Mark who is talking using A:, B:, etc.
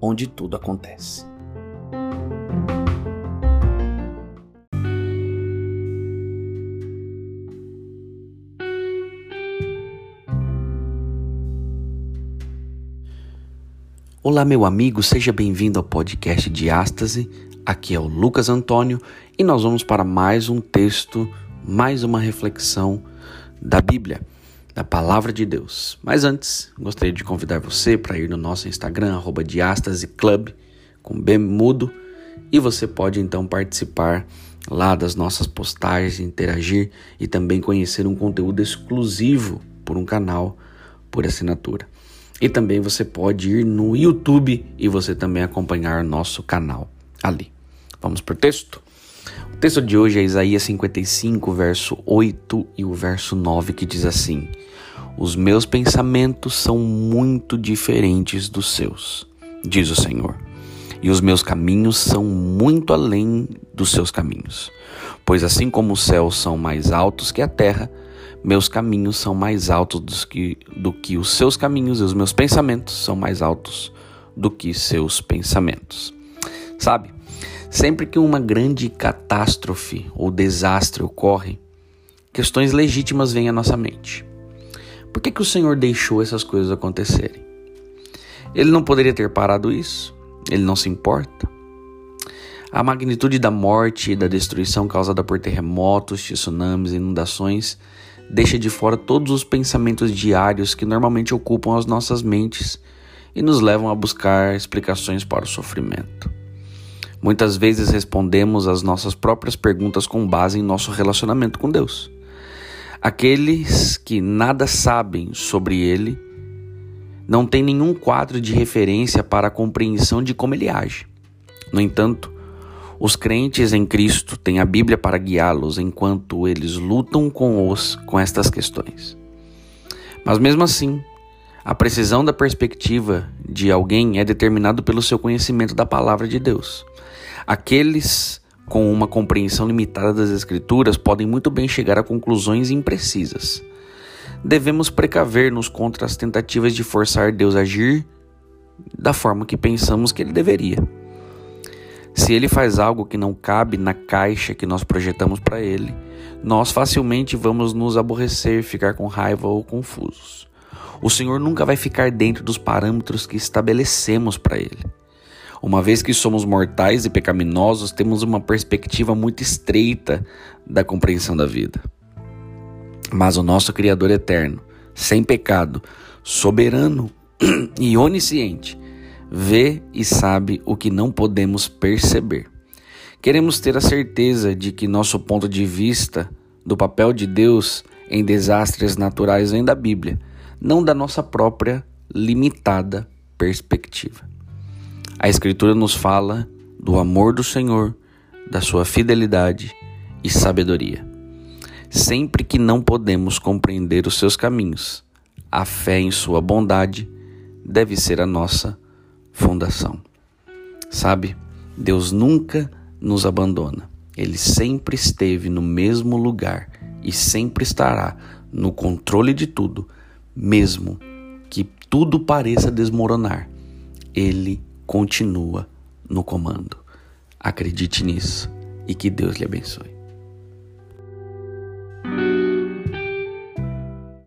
A: onde tudo acontece. Olá, meu amigo, seja bem-vindo ao podcast Diástase. Aqui é o Lucas Antônio e nós vamos para mais um texto, mais uma reflexão da Bíblia, da Palavra de Deus. Mas antes, gostaria de convidar você para ir no nosso Instagram, @diastaseclub com B mudo, e você pode então participar lá das nossas postagens, interagir e também conhecer um conteúdo exclusivo por um canal por assinatura. E também você pode ir no YouTube e você também acompanhar nosso canal ali. Vamos para o texto? O texto de hoje é Isaías 55, verso 8 e o verso 9, que diz assim: Os meus pensamentos são muito diferentes dos seus, diz o Senhor, e os meus caminhos são muito além dos seus caminhos. Pois assim como os céus são mais altos que a terra, meus caminhos são mais altos do que, do que os seus caminhos e os meus pensamentos são mais altos do que seus pensamentos. Sabe, sempre que uma grande catástrofe ou desastre ocorre, questões legítimas vêm à nossa mente. Por que, que o Senhor deixou essas coisas acontecerem? Ele não poderia ter parado isso? Ele não se importa? A magnitude da morte e da destruição causada por terremotos, tsunamis inundações deixa de fora todos os pensamentos diários que normalmente ocupam as nossas mentes e nos levam a buscar explicações para o sofrimento. Muitas vezes respondemos às nossas próprias perguntas com base em nosso relacionamento com Deus. Aqueles que nada sabem sobre Ele não têm nenhum quadro de referência para a compreensão de como Ele age. No entanto, os crentes em Cristo têm a Bíblia para guiá-los enquanto eles lutam com os com estas questões. Mas mesmo assim, a precisão da perspectiva de alguém é determinado pelo seu conhecimento da palavra de Deus. Aqueles com uma compreensão limitada das escrituras podem muito bem chegar a conclusões imprecisas. Devemos precaver-nos contra as tentativas de forçar Deus a agir da forma que pensamos que ele deveria. Se ele faz algo que não cabe na caixa que nós projetamos para ele, nós facilmente vamos nos aborrecer, ficar com raiva ou confusos. O Senhor nunca vai ficar dentro dos parâmetros que estabelecemos para ele. Uma vez que somos mortais e pecaminosos, temos uma perspectiva muito estreita da compreensão da vida. Mas o nosso Criador eterno, sem pecado, soberano e onisciente, vê e sabe o que não podemos perceber. Queremos ter a certeza de que nosso ponto de vista do papel de Deus em desastres naturais vem da Bíblia, não da nossa própria limitada perspectiva. A Escritura nos fala do amor do Senhor, da sua fidelidade e sabedoria. Sempre que não podemos compreender os seus caminhos, a fé em sua bondade deve ser a nossa fundação. Sabe, Deus nunca nos abandona. Ele sempre esteve no mesmo lugar e sempre estará no controle de tudo, mesmo que tudo pareça desmoronar. Ele continua no comando. Acredite nisso e que Deus lhe abençoe.